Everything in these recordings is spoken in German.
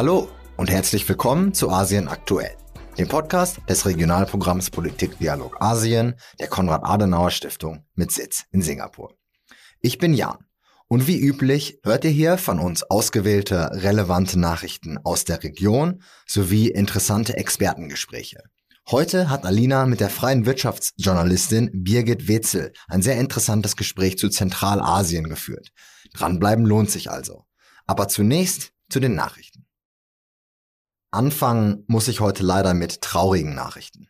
Hallo und herzlich willkommen zu Asien aktuell, dem Podcast des Regionalprogramms Politikdialog Asien der Konrad-Adenauer-Stiftung mit Sitz in Singapur. Ich bin Jan und wie üblich hört ihr hier von uns ausgewählte relevante Nachrichten aus der Region sowie interessante Expertengespräche. Heute hat Alina mit der freien Wirtschaftsjournalistin Birgit Wetzel ein sehr interessantes Gespräch zu Zentralasien geführt. Dranbleiben lohnt sich also. Aber zunächst zu den Nachrichten. Anfangen muss ich heute leider mit traurigen Nachrichten.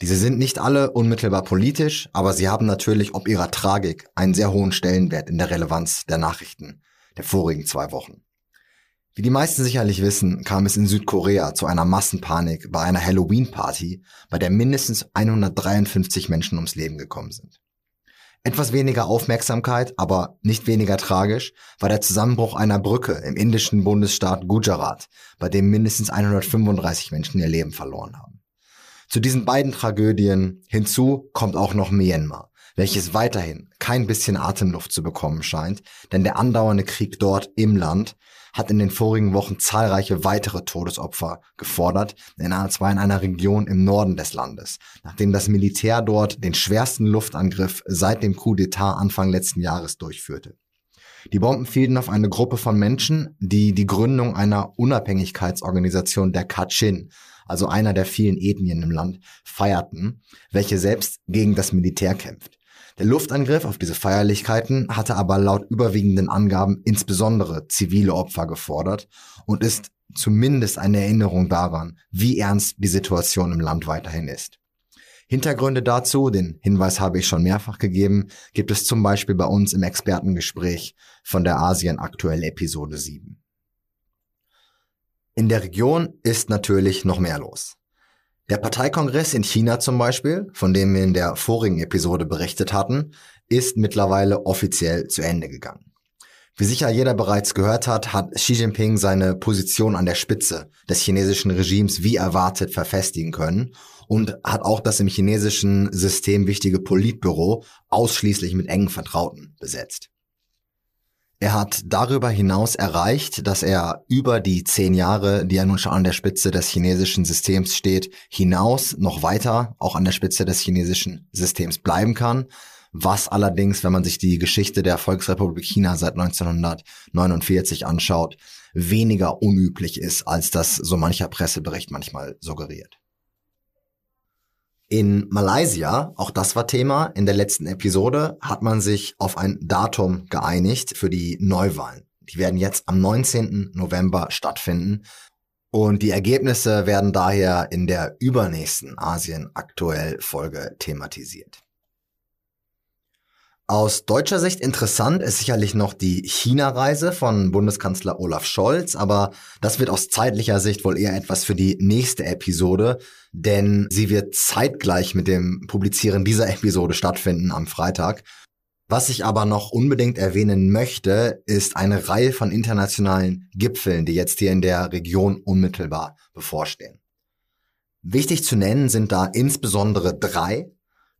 Diese sind nicht alle unmittelbar politisch, aber sie haben natürlich ob ihrer Tragik einen sehr hohen Stellenwert in der Relevanz der Nachrichten der vorigen zwei Wochen. Wie die meisten sicherlich wissen, kam es in Südkorea zu einer Massenpanik bei einer Halloween-Party, bei der mindestens 153 Menschen ums Leben gekommen sind. Etwas weniger Aufmerksamkeit, aber nicht weniger tragisch, war der Zusammenbruch einer Brücke im indischen Bundesstaat Gujarat, bei dem mindestens 135 Menschen ihr Leben verloren haben. Zu diesen beiden Tragödien hinzu kommt auch noch Myanmar, welches weiterhin kein bisschen Atemluft zu bekommen scheint, denn der andauernde Krieg dort im Land hat in den vorigen Wochen zahlreiche weitere Todesopfer gefordert, einer, zwar in einer Region im Norden des Landes, nachdem das Militär dort den schwersten Luftangriff seit dem Coup d'etat Anfang letzten Jahres durchführte. Die Bomben fielen auf eine Gruppe von Menschen, die die Gründung einer Unabhängigkeitsorganisation der Kachin, also einer der vielen Ethnien im Land, feierten, welche selbst gegen das Militär kämpft. Der Luftangriff auf diese Feierlichkeiten hatte aber laut überwiegenden Angaben insbesondere zivile Opfer gefordert und ist zumindest eine Erinnerung daran, wie ernst die Situation im Land weiterhin ist. Hintergründe dazu, den Hinweis habe ich schon mehrfach gegeben, gibt es zum Beispiel bei uns im Expertengespräch von der Asien aktuell Episode 7. In der Region ist natürlich noch mehr los. Der Parteikongress in China zum Beispiel, von dem wir in der vorigen Episode berichtet hatten, ist mittlerweile offiziell zu Ende gegangen. Wie sicher jeder bereits gehört hat, hat Xi Jinping seine Position an der Spitze des chinesischen Regimes wie erwartet verfestigen können und hat auch das im chinesischen System wichtige Politbüro ausschließlich mit engen Vertrauten besetzt. Er hat darüber hinaus erreicht, dass er über die zehn Jahre, die er nun schon an der Spitze des chinesischen Systems steht, hinaus noch weiter auch an der Spitze des chinesischen Systems bleiben kann. Was allerdings, wenn man sich die Geschichte der Volksrepublik China seit 1949 anschaut, weniger unüblich ist, als das so mancher Pressebericht manchmal suggeriert. In Malaysia, auch das war Thema, in der letzten Episode hat man sich auf ein Datum geeinigt für die Neuwahlen. Die werden jetzt am 19. November stattfinden und die Ergebnisse werden daher in der übernächsten Asien aktuell Folge thematisiert. Aus deutscher Sicht interessant ist sicherlich noch die China-Reise von Bundeskanzler Olaf Scholz, aber das wird aus zeitlicher Sicht wohl eher etwas für die nächste Episode, denn sie wird zeitgleich mit dem Publizieren dieser Episode stattfinden am Freitag. Was ich aber noch unbedingt erwähnen möchte, ist eine Reihe von internationalen Gipfeln, die jetzt hier in der Region unmittelbar bevorstehen. Wichtig zu nennen sind da insbesondere drei,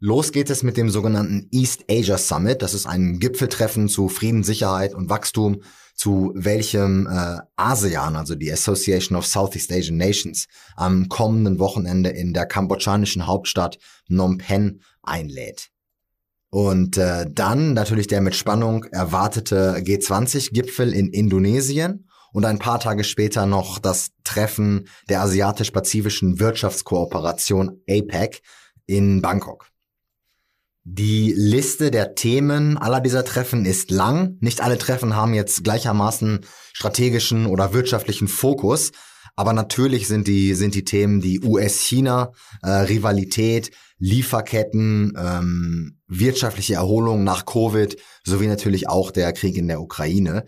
Los geht es mit dem sogenannten East Asia Summit. Das ist ein Gipfeltreffen zu Frieden, Sicherheit und Wachstum, zu welchem äh, ASEAN, also die Association of Southeast Asian Nations, am kommenden Wochenende in der kambodschanischen Hauptstadt Phnom Penh einlädt. Und äh, dann natürlich der mit Spannung erwartete G20-Gipfel in Indonesien und ein paar Tage später noch das Treffen der asiatisch-pazifischen Wirtschaftskooperation APEC in Bangkok. Die Liste der Themen aller dieser Treffen ist lang. Nicht alle Treffen haben jetzt gleichermaßen strategischen oder wirtschaftlichen Fokus. Aber natürlich sind die, sind die Themen die US-China, äh, Rivalität, Lieferketten, ähm, wirtschaftliche Erholung nach Covid sowie natürlich auch der Krieg in der Ukraine.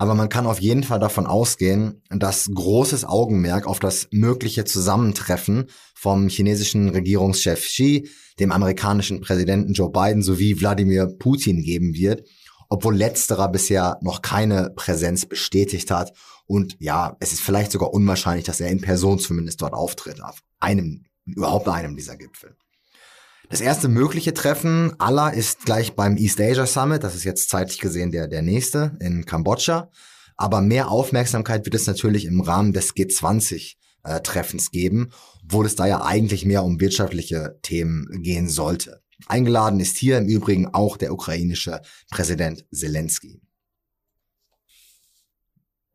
Aber man kann auf jeden Fall davon ausgehen, dass großes Augenmerk auf das mögliche Zusammentreffen vom chinesischen Regierungschef Xi, dem amerikanischen Präsidenten Joe Biden sowie Wladimir Putin geben wird, obwohl letzterer bisher noch keine Präsenz bestätigt hat. Und ja, es ist vielleicht sogar unwahrscheinlich, dass er in Person zumindest dort auftritt, auf einem, überhaupt einem dieser Gipfel. Das erste mögliche Treffen aller ist gleich beim East Asia Summit. Das ist jetzt zeitlich gesehen der, der nächste in Kambodscha. Aber mehr Aufmerksamkeit wird es natürlich im Rahmen des G20-Treffens äh, geben, obwohl es da ja eigentlich mehr um wirtschaftliche Themen gehen sollte. Eingeladen ist hier im Übrigen auch der ukrainische Präsident Zelensky.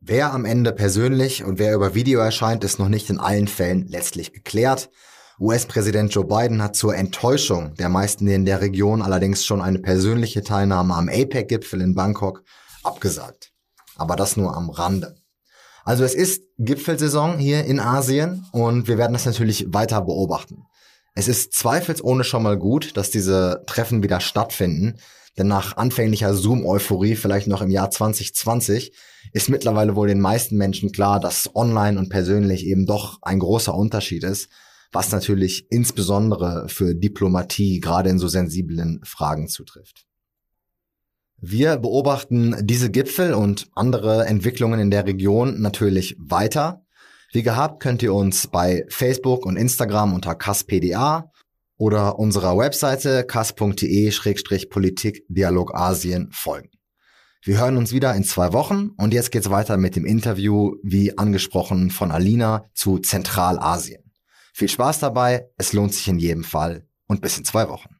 Wer am Ende persönlich und wer über Video erscheint, ist noch nicht in allen Fällen letztlich geklärt. US-Präsident Joe Biden hat zur Enttäuschung der meisten in der Region allerdings schon eine persönliche Teilnahme am APEC-Gipfel in Bangkok abgesagt. Aber das nur am Rande. Also es ist Gipfelsaison hier in Asien und wir werden das natürlich weiter beobachten. Es ist zweifelsohne schon mal gut, dass diese Treffen wieder stattfinden, denn nach anfänglicher Zoom-Euphorie, vielleicht noch im Jahr 2020, ist mittlerweile wohl den meisten Menschen klar, dass online und persönlich eben doch ein großer Unterschied ist was natürlich insbesondere für Diplomatie gerade in so sensiblen Fragen zutrifft. Wir beobachten diese Gipfel und andere Entwicklungen in der Region natürlich weiter. Wie gehabt könnt ihr uns bei Facebook und Instagram unter KASPDA oder unserer Webseite kas.de-politikdialog Asien folgen. Wir hören uns wieder in zwei Wochen und jetzt geht's weiter mit dem Interview, wie angesprochen, von Alina zu Zentralasien. Viel Spaß dabei, es lohnt sich in jedem Fall und bis in zwei Wochen.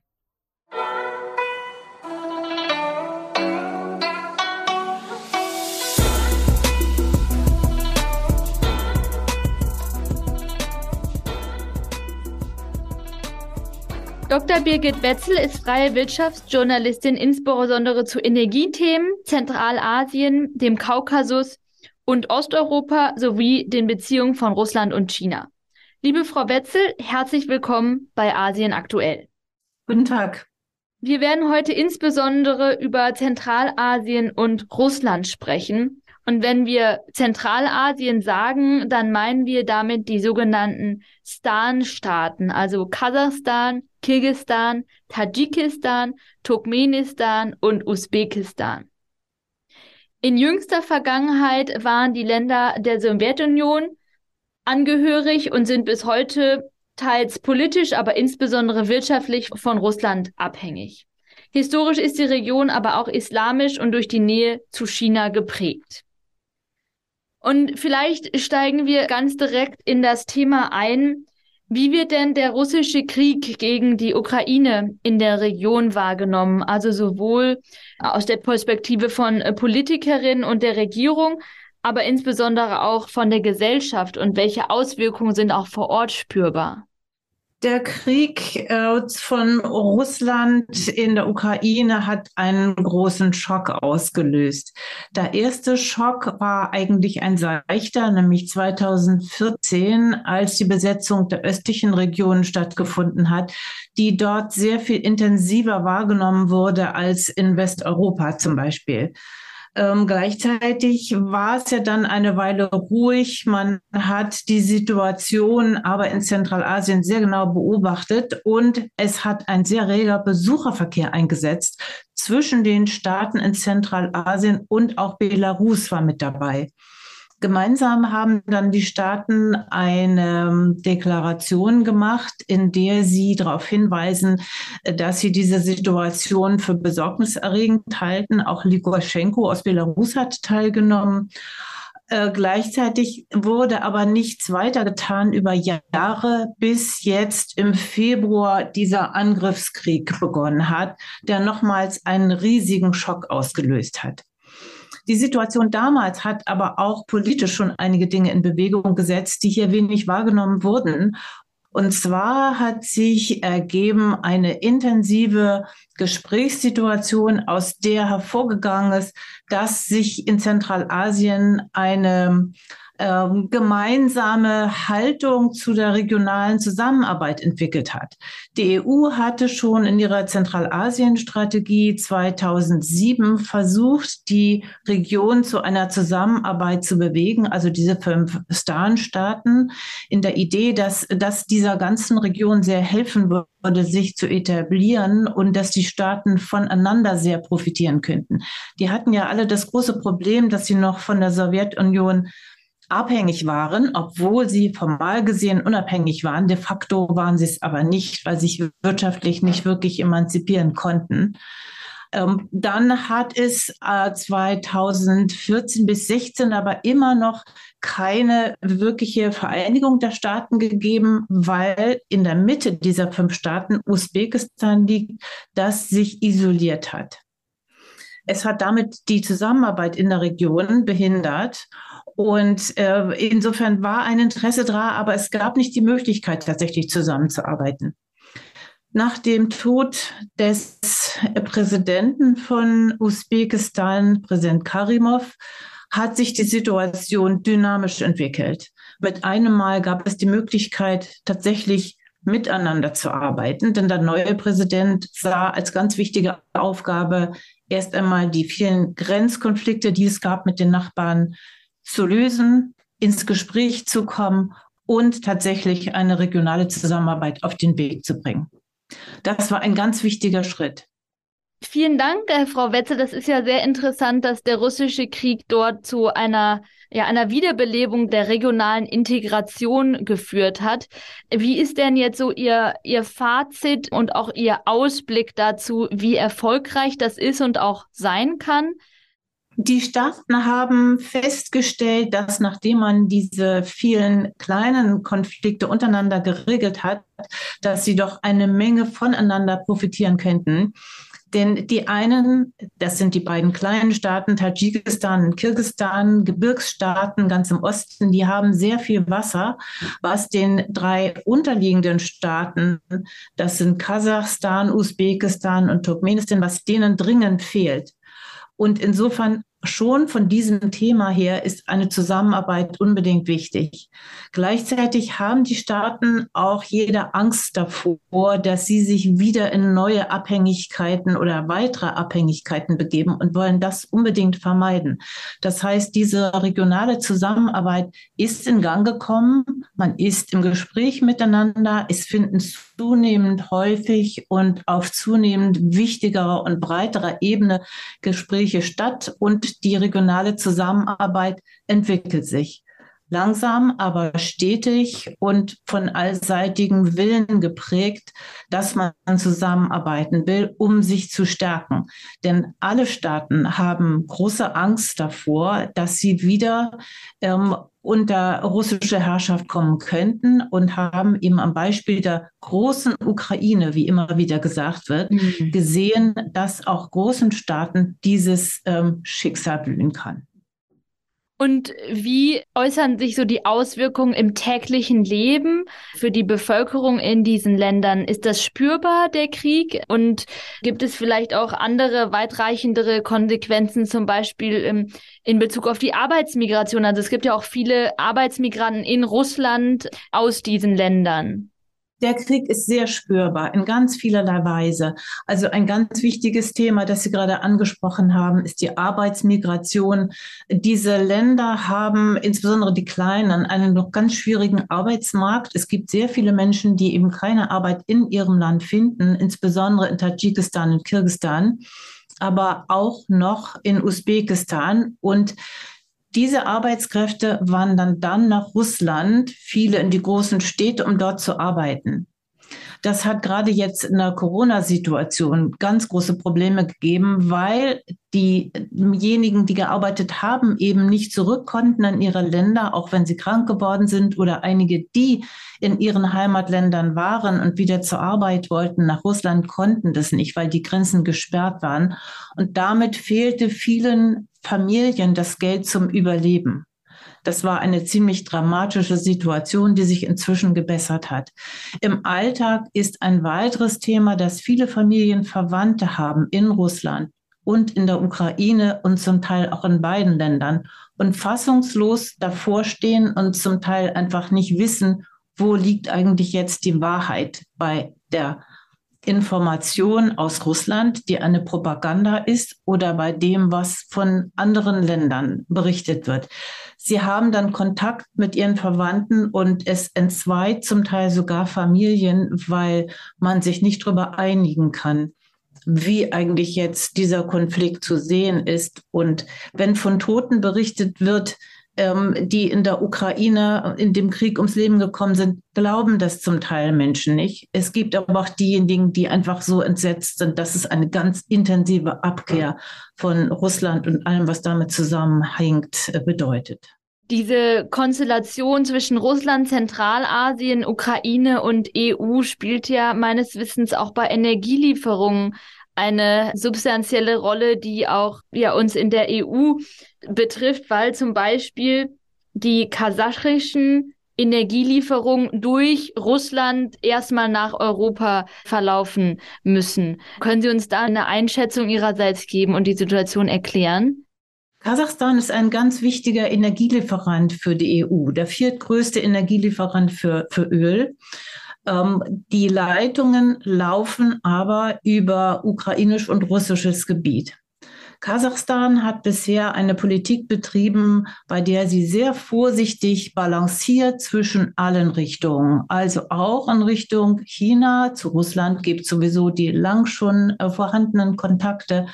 Dr. Birgit Wetzel ist freie Wirtschaftsjournalistin, insbesondere zu Energiethemen, Zentralasien, dem Kaukasus und Osteuropa sowie den Beziehungen von Russland und China. Liebe Frau Wetzel, herzlich willkommen bei Asien aktuell. Guten Tag. Wir werden heute insbesondere über Zentralasien und Russland sprechen. Und wenn wir Zentralasien sagen, dann meinen wir damit die sogenannten Stan-Staaten, also Kasachstan, Kirgistan, Tadschikistan, Turkmenistan und Usbekistan. In jüngster Vergangenheit waren die Länder der Sowjetunion angehörig und sind bis heute teils politisch, aber insbesondere wirtschaftlich von Russland abhängig. Historisch ist die Region aber auch islamisch und durch die Nähe zu China geprägt. Und vielleicht steigen wir ganz direkt in das Thema ein. Wie wird denn der russische Krieg gegen die Ukraine in der Region wahrgenommen? Also sowohl aus der Perspektive von Politikerinnen und der Regierung, aber insbesondere auch von der Gesellschaft und welche Auswirkungen sind auch vor Ort spürbar? Der Krieg äh, von Russland in der Ukraine hat einen großen Schock ausgelöst. Der erste Schock war eigentlich ein seichter, nämlich 2014, als die Besetzung der östlichen Regionen stattgefunden hat, die dort sehr viel intensiver wahrgenommen wurde als in Westeuropa zum Beispiel. Ähm, gleichzeitig war es ja dann eine Weile ruhig. Man hat die Situation aber in Zentralasien sehr genau beobachtet und es hat ein sehr reger Besucherverkehr eingesetzt zwischen den Staaten in Zentralasien und auch Belarus war mit dabei. Gemeinsam haben dann die Staaten eine ähm, Deklaration gemacht, in der sie darauf hinweisen, äh, dass sie diese Situation für besorgniserregend halten. Auch Lukashenko aus Belarus hat teilgenommen. Äh, gleichzeitig wurde aber nichts weiter getan über Jahre, bis jetzt im Februar dieser Angriffskrieg begonnen hat, der nochmals einen riesigen Schock ausgelöst hat. Die Situation damals hat aber auch politisch schon einige Dinge in Bewegung gesetzt, die hier wenig wahrgenommen wurden. Und zwar hat sich ergeben eine intensive Gesprächssituation, aus der hervorgegangen ist, dass sich in Zentralasien eine ähm, gemeinsame Haltung zu der regionalen Zusammenarbeit entwickelt hat. Die EU hatte schon in ihrer Zentralasien-Strategie 2007 versucht, die Region zu einer Zusammenarbeit zu bewegen, also diese fünf Stan-Staaten, in der Idee, dass das dieser ganzen Region sehr helfen würde, sich zu etablieren und dass die Staaten voneinander sehr profitieren könnten. Die hatten ja alle das große Problem, dass sie noch von der Sowjetunion abhängig waren, obwohl sie formal gesehen unabhängig waren. De facto waren sie es aber nicht, weil sie sich wirtschaftlich nicht wirklich emanzipieren konnten. Ähm, dann hat es äh, 2014 bis 16 aber immer noch keine wirkliche Vereinigung der Staaten gegeben, weil in der Mitte dieser fünf Staaten Usbekistan liegt, das sich isoliert hat. Es hat damit die Zusammenarbeit in der Region behindert. Und äh, insofern war ein Interesse da, aber es gab nicht die Möglichkeit, tatsächlich zusammenzuarbeiten. Nach dem Tod des Präsidenten von Usbekistan, Präsident Karimov, hat sich die Situation dynamisch entwickelt. Mit einem Mal gab es die Möglichkeit, tatsächlich miteinander zu arbeiten, denn der neue Präsident sah als ganz wichtige Aufgabe, erst einmal die vielen Grenzkonflikte, die es gab mit den Nachbarn, zu lösen, ins Gespräch zu kommen und tatsächlich eine regionale Zusammenarbeit auf den Weg zu bringen. Das war ein ganz wichtiger Schritt. Vielen Dank, äh, Frau Wetzel. Das ist ja sehr interessant, dass der russische Krieg dort zu einer, ja, einer Wiederbelebung der regionalen Integration geführt hat. Wie ist denn jetzt so Ihr, Ihr Fazit und auch Ihr Ausblick dazu, wie erfolgreich das ist und auch sein kann? Die Staaten haben festgestellt, dass nachdem man diese vielen kleinen Konflikte untereinander geregelt hat, dass sie doch eine Menge voneinander profitieren könnten. Denn die einen, das sind die beiden kleinen Staaten, Tadschikistan und Kirgistan, Gebirgsstaaten ganz im Osten, die haben sehr viel Wasser, was den drei unterliegenden Staaten, das sind Kasachstan, Usbekistan und Turkmenistan, was denen dringend fehlt. Und insofern schon von diesem Thema her ist eine Zusammenarbeit unbedingt wichtig. Gleichzeitig haben die Staaten auch jede Angst davor, dass sie sich wieder in neue Abhängigkeiten oder weitere Abhängigkeiten begeben und wollen das unbedingt vermeiden. Das heißt, diese regionale Zusammenarbeit ist in Gang gekommen. Man ist im Gespräch miteinander. Es finden zunehmend häufig und auf zunehmend wichtigerer und breiterer Ebene Gespräche statt und die regionale Zusammenarbeit entwickelt sich. Langsam, aber stetig und von allseitigem Willen geprägt, dass man zusammenarbeiten will, um sich zu stärken. Denn alle Staaten haben große Angst davor, dass sie wieder ähm, unter russische Herrschaft kommen könnten und haben eben am Beispiel der großen Ukraine, wie immer wieder gesagt wird, mhm. gesehen, dass auch großen Staaten dieses ähm, Schicksal blühen kann. Und wie äußern sich so die Auswirkungen im täglichen Leben für die Bevölkerung in diesen Ländern? Ist das spürbar, der Krieg? Und gibt es vielleicht auch andere, weitreichendere Konsequenzen, zum Beispiel im, in Bezug auf die Arbeitsmigration? Also es gibt ja auch viele Arbeitsmigranten in Russland aus diesen Ländern. Der Krieg ist sehr spürbar in ganz vielerlei Weise. Also ein ganz wichtiges Thema, das Sie gerade angesprochen haben, ist die Arbeitsmigration. Diese Länder haben, insbesondere die kleinen, einen noch ganz schwierigen Arbeitsmarkt. Es gibt sehr viele Menschen, die eben keine Arbeit in ihrem Land finden, insbesondere in Tadschikistan und Kirgistan, aber auch noch in Usbekistan. Und diese Arbeitskräfte wandern dann nach Russland, viele in die großen Städte, um dort zu arbeiten. Das hat gerade jetzt in der Corona-Situation ganz große Probleme gegeben, weil diejenigen, die gearbeitet haben, eben nicht zurück konnten in ihre Länder, auch wenn sie krank geworden sind oder einige, die in ihren Heimatländern waren und wieder zur Arbeit wollten, nach Russland konnten das nicht, weil die Grenzen gesperrt waren. Und damit fehlte vielen Familien das Geld zum Überleben. Das war eine ziemlich dramatische Situation, die sich inzwischen gebessert hat. Im Alltag ist ein weiteres Thema, dass viele Familien Verwandte haben in Russland und in der Ukraine und zum Teil auch in beiden Ländern und fassungslos davor stehen und zum Teil einfach nicht wissen, wo liegt eigentlich jetzt die Wahrheit bei der Information aus Russland, die eine Propaganda ist, oder bei dem, was von anderen Ländern berichtet wird. Sie haben dann Kontakt mit ihren Verwandten und es entzweit zum Teil sogar Familien, weil man sich nicht darüber einigen kann, wie eigentlich jetzt dieser Konflikt zu sehen ist. Und wenn von Toten berichtet wird, ähm, die in der Ukraine in dem Krieg ums Leben gekommen sind, glauben das zum Teil Menschen nicht. Es gibt aber auch diejenigen, die einfach so entsetzt sind, dass es eine ganz intensive Abkehr von Russland und allem, was damit zusammenhängt, äh, bedeutet. Diese Konstellation zwischen Russland, Zentralasien, Ukraine und EU spielt ja meines Wissens auch bei Energielieferungen eine substanzielle Rolle, die auch ja uns in der EU betrifft, weil zum Beispiel die kasachischen Energielieferungen durch Russland erstmal nach Europa verlaufen müssen. Können Sie uns da eine Einschätzung Ihrerseits geben und die Situation erklären? Kasachstan ist ein ganz wichtiger Energielieferant für die EU, der viertgrößte Energielieferant für, für Öl. Ähm, die Leitungen laufen aber über ukrainisch und russisches Gebiet. Kasachstan hat bisher eine Politik betrieben, bei der sie sehr vorsichtig balanciert zwischen allen Richtungen. Also auch in Richtung China, zu Russland gibt sowieso die lang schon äh, vorhandenen Kontakte.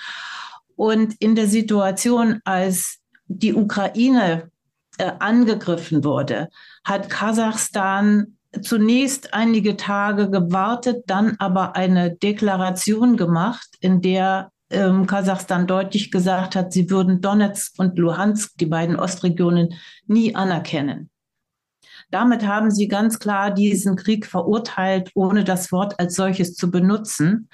Und in der Situation, als die Ukraine äh, angegriffen wurde, hat Kasachstan zunächst einige Tage gewartet, dann aber eine Deklaration gemacht, in der ähm, Kasachstan deutlich gesagt hat, sie würden Donetsk und Luhansk, die beiden Ostregionen, nie anerkennen. Damit haben sie ganz klar diesen Krieg verurteilt, ohne das Wort als solches zu benutzen.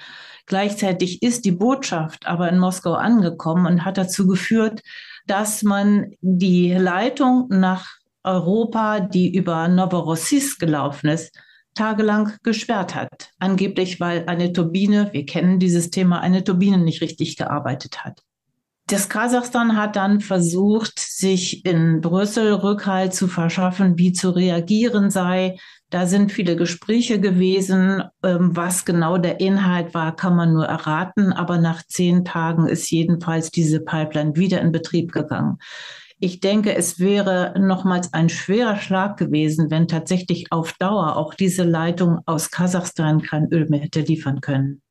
Gleichzeitig ist die Botschaft aber in Moskau angekommen und hat dazu geführt, dass man die Leitung nach Europa, die über Novorossiysk gelaufen ist, tagelang gesperrt hat. Angeblich, weil eine Turbine, wir kennen dieses Thema, eine Turbine nicht richtig gearbeitet hat. Das Kasachstan hat dann versucht, sich in Brüssel Rückhalt zu verschaffen, wie zu reagieren sei. Da sind viele Gespräche gewesen. Ähm, was genau der Inhalt war, kann man nur erraten. Aber nach zehn Tagen ist jedenfalls diese Pipeline wieder in Betrieb gegangen. Ich denke, es wäre nochmals ein schwerer Schlag gewesen, wenn tatsächlich auf Dauer auch diese Leitung aus Kasachstan kein Öl mehr hätte liefern können.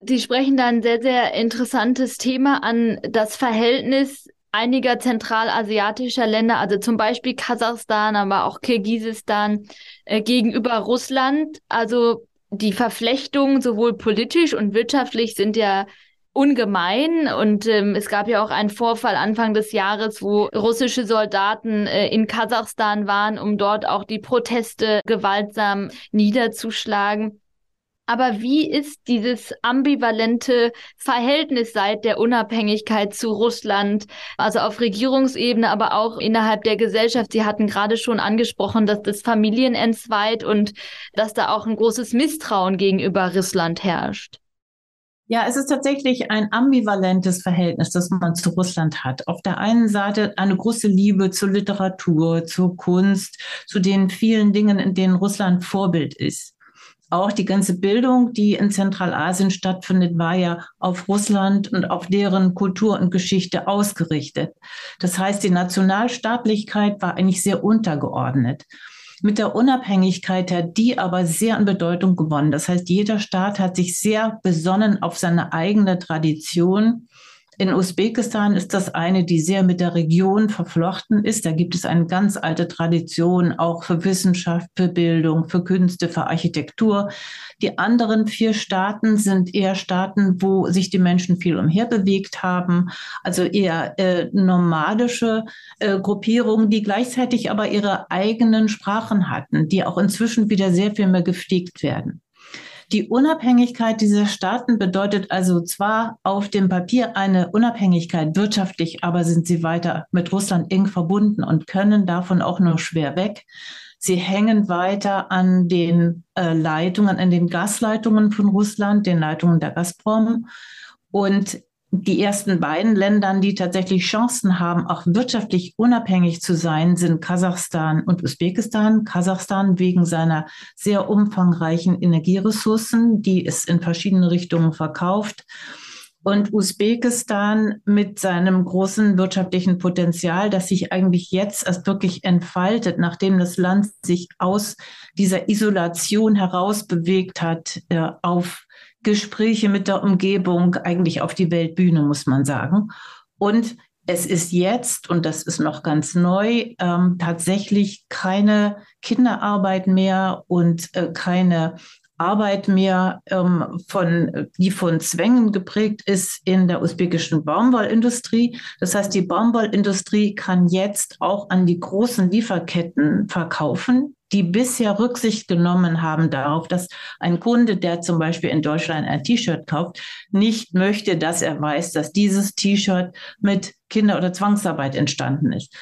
Sie sprechen da ein sehr, sehr interessantes Thema an, das Verhältnis einiger zentralasiatischer Länder, also zum Beispiel Kasachstan, aber auch Kirgisistan äh, gegenüber Russland. Also die Verflechtungen sowohl politisch und wirtschaftlich sind ja ungemein. Und ähm, es gab ja auch einen Vorfall Anfang des Jahres, wo russische Soldaten äh, in Kasachstan waren, um dort auch die Proteste gewaltsam niederzuschlagen. Aber wie ist dieses ambivalente Verhältnis seit der Unabhängigkeit zu Russland, also auf Regierungsebene, aber auch innerhalb der Gesellschaft? Sie hatten gerade schon angesprochen, dass das Familien entzweit und dass da auch ein großes Misstrauen gegenüber Russland herrscht. Ja, es ist tatsächlich ein ambivalentes Verhältnis, das man zu Russland hat. Auf der einen Seite eine große Liebe zur Literatur, zur Kunst, zu den vielen Dingen, in denen Russland Vorbild ist. Auch die ganze Bildung, die in Zentralasien stattfindet, war ja auf Russland und auf deren Kultur und Geschichte ausgerichtet. Das heißt, die Nationalstaatlichkeit war eigentlich sehr untergeordnet. Mit der Unabhängigkeit hat die aber sehr an Bedeutung gewonnen. Das heißt, jeder Staat hat sich sehr besonnen auf seine eigene Tradition in Usbekistan ist das eine, die sehr mit der Region verflochten ist. Da gibt es eine ganz alte Tradition, auch für Wissenschaft, für Bildung, für Künste, für Architektur. Die anderen vier Staaten sind eher Staaten, wo sich die Menschen viel umherbewegt haben, also eher äh, nomadische äh, Gruppierungen, die gleichzeitig aber ihre eigenen Sprachen hatten, die auch inzwischen wieder sehr viel mehr gepflegt werden. Die Unabhängigkeit dieser Staaten bedeutet also zwar auf dem Papier eine Unabhängigkeit wirtschaftlich, aber sind sie weiter mit Russland eng verbunden und können davon auch nur schwer weg. Sie hängen weiter an den äh, Leitungen, an den Gasleitungen von Russland, den Leitungen der Gazprom. Und die ersten beiden Ländern, die tatsächlich Chancen haben, auch wirtschaftlich unabhängig zu sein, sind Kasachstan und Usbekistan. Kasachstan wegen seiner sehr umfangreichen Energieressourcen, die es in verschiedene Richtungen verkauft. Und Usbekistan mit seinem großen wirtschaftlichen Potenzial, das sich eigentlich jetzt erst wirklich entfaltet, nachdem das Land sich aus dieser Isolation herausbewegt hat, äh, auf Gespräche mit der Umgebung eigentlich auf die Weltbühne, muss man sagen. Und Es ist jetzt, und das ist noch ganz neu, ähm, tatsächlich keine Kinderarbeit mehr und äh, keine Arbeit mehr, ähm, von, die von Zwängen geprägt ist in der usbekischen Baumwollindustrie. Das heißt, die Baumwollindustrie kann jetzt auch an die großen Lieferketten verkaufen, die bisher Rücksicht genommen haben darauf, dass ein Kunde, der zum Beispiel in Deutschland ein T-Shirt kauft, nicht möchte, dass er weiß, dass dieses T-Shirt mit Kinder- oder Zwangsarbeit entstanden ist.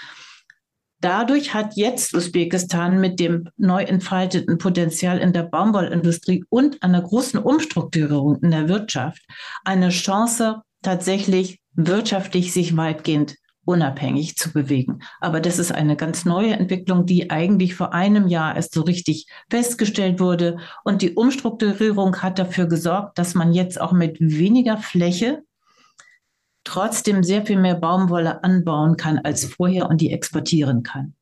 Dadurch hat jetzt Usbekistan mit dem neu entfalteten Potenzial in der Baumwollindustrie und einer großen Umstrukturierung in der Wirtschaft eine Chance, tatsächlich wirtschaftlich sich weitgehend unabhängig zu bewegen. Aber das ist eine ganz neue Entwicklung, die eigentlich vor einem Jahr erst so richtig festgestellt wurde. Und die Umstrukturierung hat dafür gesorgt, dass man jetzt auch mit weniger Fläche trotzdem sehr viel mehr Baumwolle anbauen kann als vorher und die exportieren kann.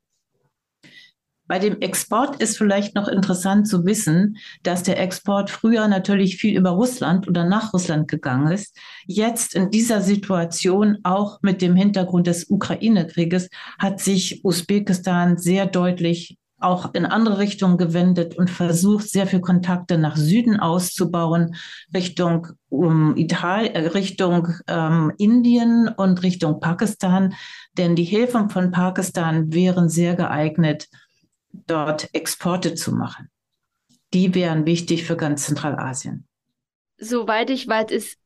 Bei dem Export ist vielleicht noch interessant zu wissen, dass der Export früher natürlich viel über Russland oder nach Russland gegangen ist. Jetzt in dieser Situation, auch mit dem Hintergrund des Ukraine-Krieges, hat sich Usbekistan sehr deutlich auch in andere Richtungen gewendet und versucht, sehr viel Kontakte nach Süden auszubauen, Richtung um Italien, äh, Richtung ähm, Indien und Richtung Pakistan. Denn die Hilfen von Pakistan wären sehr geeignet, dort Exporte zu machen. Die wären wichtig für ganz Zentralasien. Soweit ich weiß, ist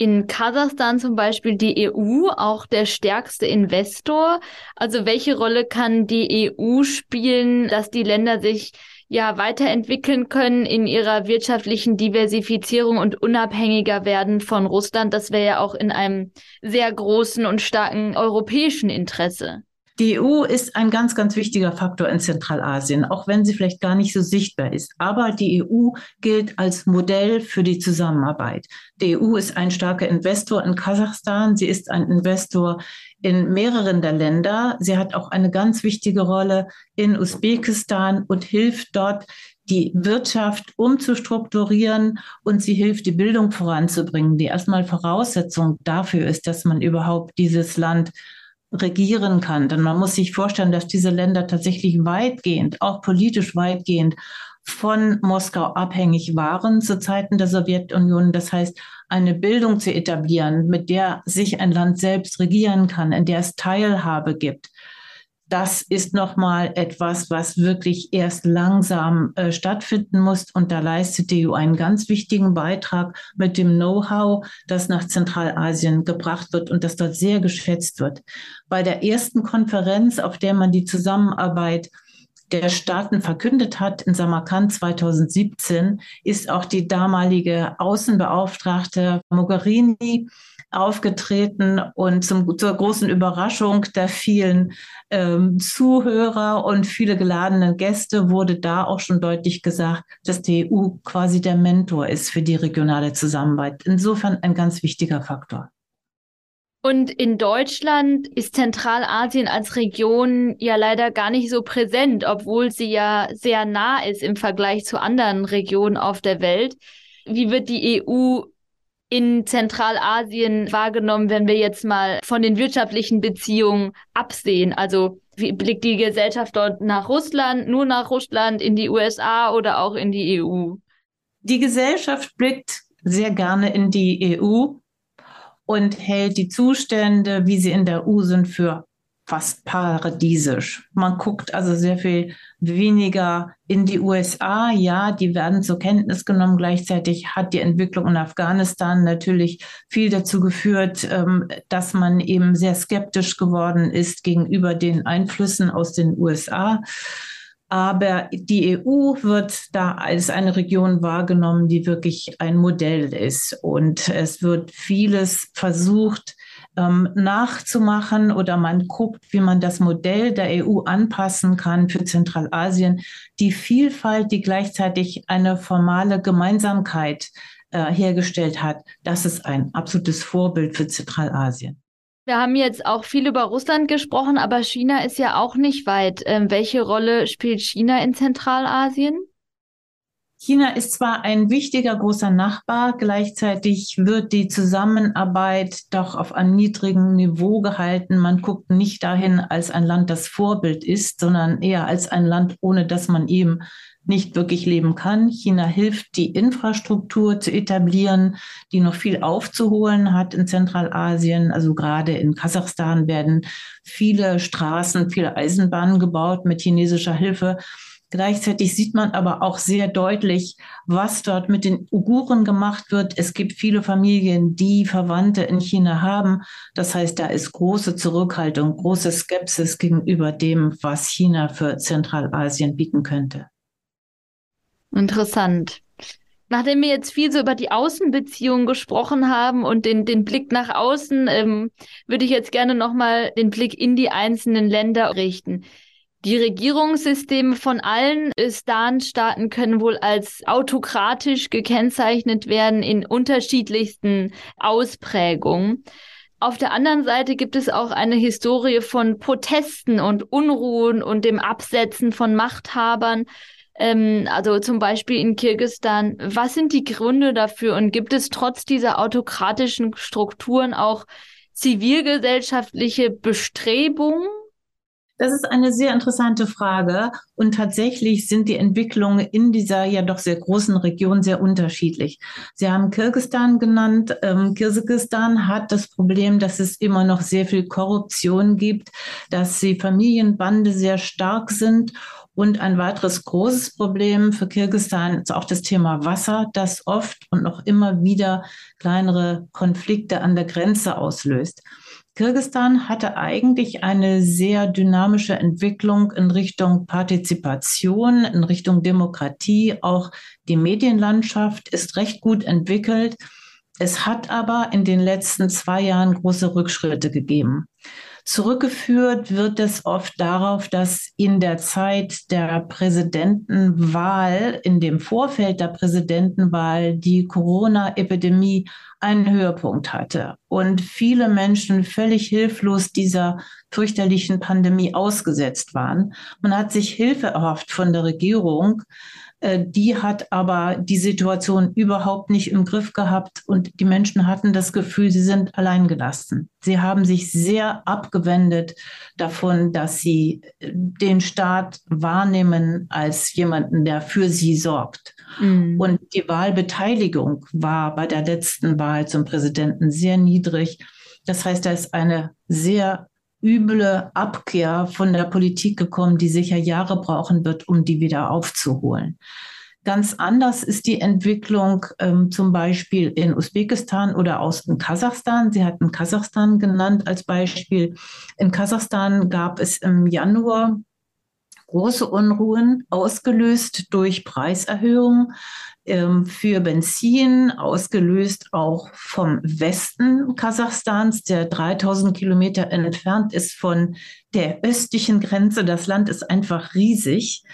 in Kasachstan zum Beispiel die EU auch der stärkste Investor? Also welche Rolle kann die EU spielen, dass die Länder sich ja weiterentwickeln können in ihrer wirtschaftlichen Diversifizierung und unabhängiger werden von Russland? Das wäre ja auch in einem sehr großen und starken europäischen Interesse. Die EU ist ein ganz, ganz wichtiger Faktor in Zentralasien, auch wenn sie vielleicht gar nicht so sichtbar ist. Aber die EU gilt als Modell für die Zusammenarbeit. Die EU ist ein starker Investor in Kasachstan. Sie ist ein Investor in mehreren der Länder. Sie hat auch eine ganz wichtige Rolle in Usbekistan und hilft dort, die Wirtschaft umzustrukturieren und sie hilft, die Bildung voranzubringen, die erstmal Voraussetzung dafür ist, dass man überhaupt dieses Land regieren kann. Denn man muss sich vorstellen, dass diese Länder tatsächlich weitgehend, auch politisch weitgehend von Moskau abhängig waren zu Zeiten der Sowjetunion. Das heißt, eine Bildung zu etablieren, mit der sich ein Land selbst regieren kann, in der es Teilhabe gibt, das ist nochmal etwas, was wirklich erst langsam äh, stattfinden muss. Und da leistet die EU einen ganz wichtigen Beitrag mit dem Know-how, das nach Zentralasien gebracht wird und das dort sehr geschätzt wird. Bei der ersten Konferenz, auf der man die Zusammenarbeit der Staaten verkündet hat in Samarkand 2017, ist auch die damalige Außenbeauftragte Mogherini aufgetreten und zum, zur großen Überraschung der vielen ähm, Zuhörer und viele geladenen Gäste wurde da auch schon deutlich gesagt, dass die EU quasi der Mentor ist für die regionale Zusammenarbeit. Insofern ein ganz wichtiger Faktor. Und in Deutschland ist Zentralasien als Region ja leider gar nicht so präsent, obwohl sie ja sehr nah ist im Vergleich zu anderen Regionen auf der Welt. Wie wird die EU in Zentralasien wahrgenommen, wenn wir jetzt mal von den wirtschaftlichen Beziehungen absehen? Also wie blickt die Gesellschaft dort nach Russland, nur nach Russland, in die USA oder auch in die EU? Die Gesellschaft blickt sehr gerne in die EU und hält die Zustände, wie sie in der EU sind, für fast paradiesisch. Man guckt also sehr viel weniger in die USA. Ja, die werden zur Kenntnis genommen. Gleichzeitig hat die Entwicklung in Afghanistan natürlich viel dazu geführt, ähm, dass man eben sehr skeptisch geworden ist gegenüber den Einflüssen aus den USA. Aber die EU wird da als eine Region wahrgenommen, die wirklich ein Modell ist. Und es wird vieles versucht, ähm, nachzumachen oder man guckt, wie man das Modell der EU anpassen kann für Zentralasien. Die Vielfalt, die gleichzeitig eine formale Gemeinsamkeit äh, hergestellt hat, das ist ein absolutes Vorbild für Zentralasien. Wir haben jetzt auch viel über Russland gesprochen, aber China ist ja auch nicht weit. Ähm, welche Rolle spielt China in Zentralasien? China ist zwar ein wichtiger großer Nachbar, gleichzeitig wird die Zusammenarbeit doch auf einem niedrigen Niveau gehalten. Man guckt nicht dahin als ein Land, das Vorbild ist, sondern eher als ein Land, ohne das man eben nicht wirklich leben kann. China hilft, die Infrastruktur zu etablieren, die noch viel aufzuholen hat in Zentralasien. Also gerade in Kasachstan werden viele Straßen, viele Eisenbahnen gebaut mit chinesischer Hilfe. Gleichzeitig sieht man aber auch sehr deutlich, was dort mit den Uiguren gemacht wird. Es gibt viele Familien, die Verwandte in China haben. Das heißt, da ist große Zurückhaltung, große Skepsis gegenüber dem, was China für Zentralasien bieten könnte. Interessant. Nachdem wir jetzt viel so über die Außenbeziehungen gesprochen haben und den, den Blick nach außen, ähm, würde ich jetzt gerne nochmal den Blick in die einzelnen Länder richten. Die Regierungssysteme von allen Stan-Staaten können wohl als autokratisch gekennzeichnet werden in unterschiedlichsten Ausprägungen. Auf der anderen Seite gibt es auch eine Historie von Protesten und Unruhen und dem Absetzen von Machthabern. Ähm, also zum Beispiel in Kirgistan. Was sind die Gründe dafür und gibt es trotz dieser autokratischen Strukturen auch zivilgesellschaftliche Bestrebungen? Das ist eine sehr interessante Frage. Und tatsächlich sind die Entwicklungen in dieser ja doch sehr großen Region sehr unterschiedlich. Sie haben Kirgistan genannt. Ähm, Kirgisistan hat das Problem, dass es immer noch sehr viel Korruption gibt, dass die Familienbande sehr stark sind. Und ein weiteres großes Problem für Kirgisistan ist auch das Thema Wasser, das oft und noch immer wieder kleinere Konflikte an der Grenze auslöst. Kirgisistan hatte eigentlich eine sehr dynamische Entwicklung in Richtung Partizipation, in Richtung Demokratie. Auch die Medienlandschaft ist recht gut entwickelt. Es hat aber in den letzten zwei Jahren große Rückschritte gegeben. Zurückgeführt wird es oft darauf, dass in der Zeit der Präsidentenwahl, in dem Vorfeld der Präsidentenwahl, die Corona-Epidemie einen Höhepunkt hatte und viele Menschen völlig hilflos dieser fürchterlichen Pandemie ausgesetzt waren. Man hat sich Hilfe erhofft von der Regierung, die hat aber die Situation überhaupt nicht im Griff gehabt und die Menschen hatten das Gefühl, sie sind alleingelassen. Sie haben sich sehr abgewendet davon, dass sie äh, den Staat wahrnehmen als jemanden, der für sie sorgt. Mhm. Und die Wahlbeteiligung war bei der letzten Wahl zum Präsidenten sehr niedrig. Das heißt, da ist eine sehr üble Abkehr von der Politik gekommen, die sicher Jahre brauchen wird, um die wieder aufzuholen. Ganz anders ist die Entwicklung ähm, zum Beispiel in Usbekistan oder aus in Kasachstan. Sie hatten Kasachstan genannt als Beispiel. In Kasachstan gab es im Januar große Unruhen, ausgelöst durch Preiserhöhungen ähm, für Benzin, ausgelöst auch vom Westen Kasachstans, der 3000 Kilometer entfernt ist von der östlichen Grenze. Das Land ist einfach riesig.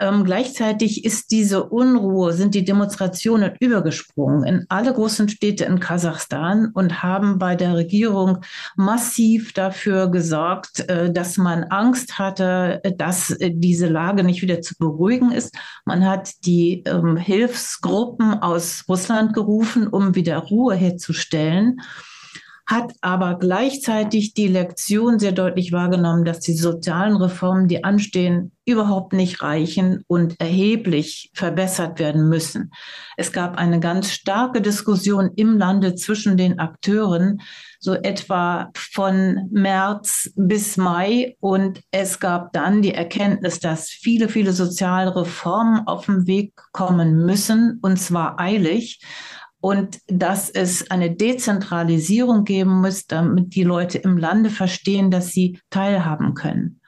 Ähm, gleichzeitig ist diese Unruhe, sind die Demonstrationen übergesprungen in alle großen Städte in Kasachstan und haben bei der Regierung massiv dafür gesorgt, äh, dass man Angst hatte, dass äh, diese Lage nicht wieder zu beruhigen ist. Man hat die ähm, Hilfsgruppen aus Russland gerufen, um wieder Ruhe herzustellen hat aber gleichzeitig die Lektion sehr deutlich wahrgenommen, dass die sozialen Reformen, die anstehen, überhaupt nicht reichen und erheblich verbessert werden müssen. Es gab eine ganz starke Diskussion im Lande zwischen den Akteuren, so etwa von März bis Mai. Und es gab dann die Erkenntnis, dass viele, viele soziale Reformen auf den Weg kommen müssen, und zwar eilig und dass es eine Dezentralisierung geben muss, damit die Leute im Lande verstehen, dass sie teilhaben können.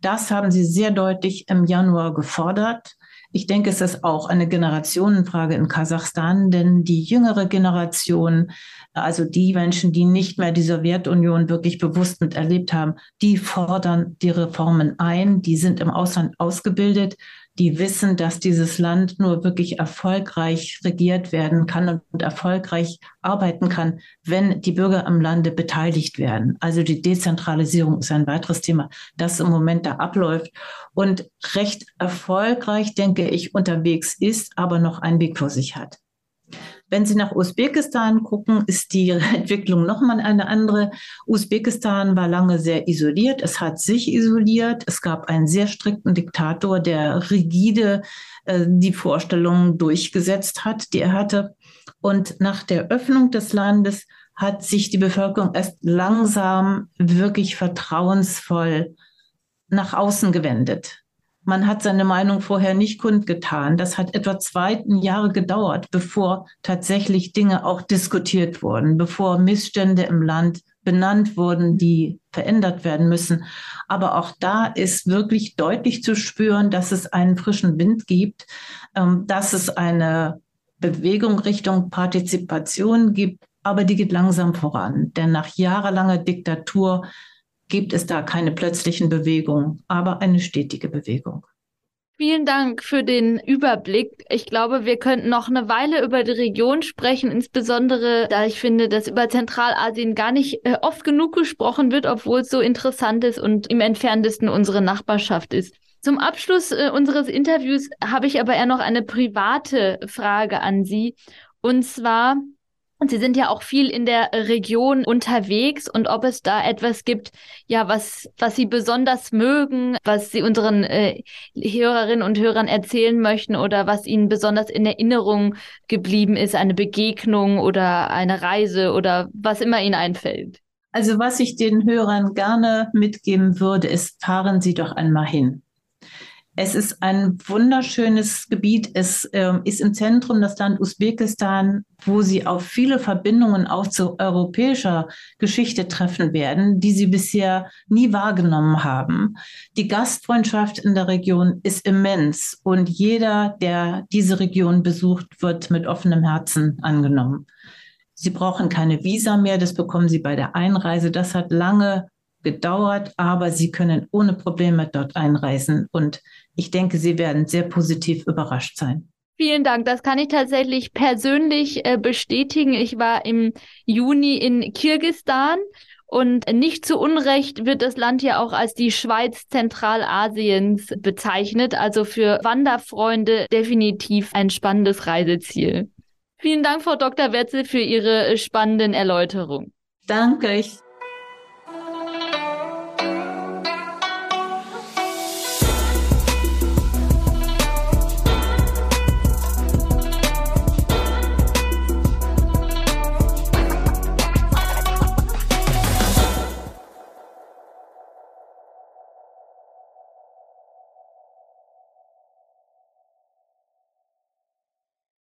Das haben sie sehr deutlich im Januar gefordert. Ich denke, es ist auch eine Generationenfrage in Kasachstan, denn die jüngere Generation, also die Menschen, die nicht mehr die Sowjetunion wirklich bewusst miterlebt haben, die fordern die Reformen ein, die sind im Ausland ausgebildet, die wissen, dass dieses Land nur wirklich erfolgreich regiert werden kann und erfolgreich arbeiten kann, wenn die Bürger am Lande beteiligt werden. Also die Dezentralisierung ist ein weiteres Thema, das im Moment da abläuft und recht erfolgreich, denke ich, unterwegs ist, aber noch einen Weg vor sich hat. Wenn Sie nach Usbekistan gucken, ist die Entwicklung nochmal eine andere. Usbekistan war lange sehr isoliert. Es hat sich isoliert. Es gab einen sehr strikten Diktator, der rigide äh, die Vorstellungen durchgesetzt hat, die er hatte. Und nach der Öffnung des Landes hat sich die Bevölkerung erst langsam wirklich vertrauensvoll nach außen gewendet. Man hat seine Meinung vorher nicht kundgetan. Das hat etwa zwei Jahre gedauert, bevor tatsächlich Dinge auch diskutiert wurden, bevor Missstände im Land benannt wurden, die verändert werden müssen. Aber auch da ist wirklich deutlich zu spüren, dass es einen frischen Wind gibt, ähm, dass es eine Bewegung Richtung Partizipation gibt, aber die geht langsam voran. Denn nach jahrelanger Diktatur gibt es da keine plötzlichen Bewegungen, aber eine stetige Bewegung. Vielen Dank für den Überblick. Ich glaube, wir könnten noch eine Weile über die Region sprechen, insbesondere da ich finde, dass über Zentralasien gar nicht äh, oft genug gesprochen wird, obwohl es so interessant ist und im entferntesten unsere Nachbarschaft ist. Zum Abschluss äh, unseres Interviews habe ich aber eher noch eine private Frage an Sie. Und zwar, und Sie sind ja auch viel in der Region unterwegs und ob es da etwas gibt, ja, was, was Sie besonders mögen, was Sie unseren äh, Hörerinnen und Hörern erzählen möchten oder was Ihnen besonders in Erinnerung geblieben ist, eine Begegnung oder eine Reise oder was immer Ihnen einfällt. Also was ich den Hörern gerne mitgeben würde, ist, fahren Sie doch einmal hin. Es ist ein wunderschönes Gebiet. Es äh, ist im Zentrum das Land Usbekistan, wo Sie auf viele Verbindungen auch zu europäischer Geschichte treffen werden, die Sie bisher nie wahrgenommen haben. Die Gastfreundschaft in der Region ist immens und jeder, der diese Region besucht, wird mit offenem Herzen angenommen. Sie brauchen keine Visa mehr, das bekommen Sie bei der Einreise. Das hat lange gedauert, aber Sie können ohne Probleme dort einreisen und ich denke, Sie werden sehr positiv überrascht sein. Vielen Dank. Das kann ich tatsächlich persönlich äh, bestätigen. Ich war im Juni in Kirgistan und nicht zu Unrecht wird das Land ja auch als die Schweiz Zentralasiens bezeichnet. Also für Wanderfreunde definitiv ein spannendes Reiseziel. Vielen Dank, Frau Dr. Wetzel, für Ihre spannenden Erläuterungen. Danke. Ich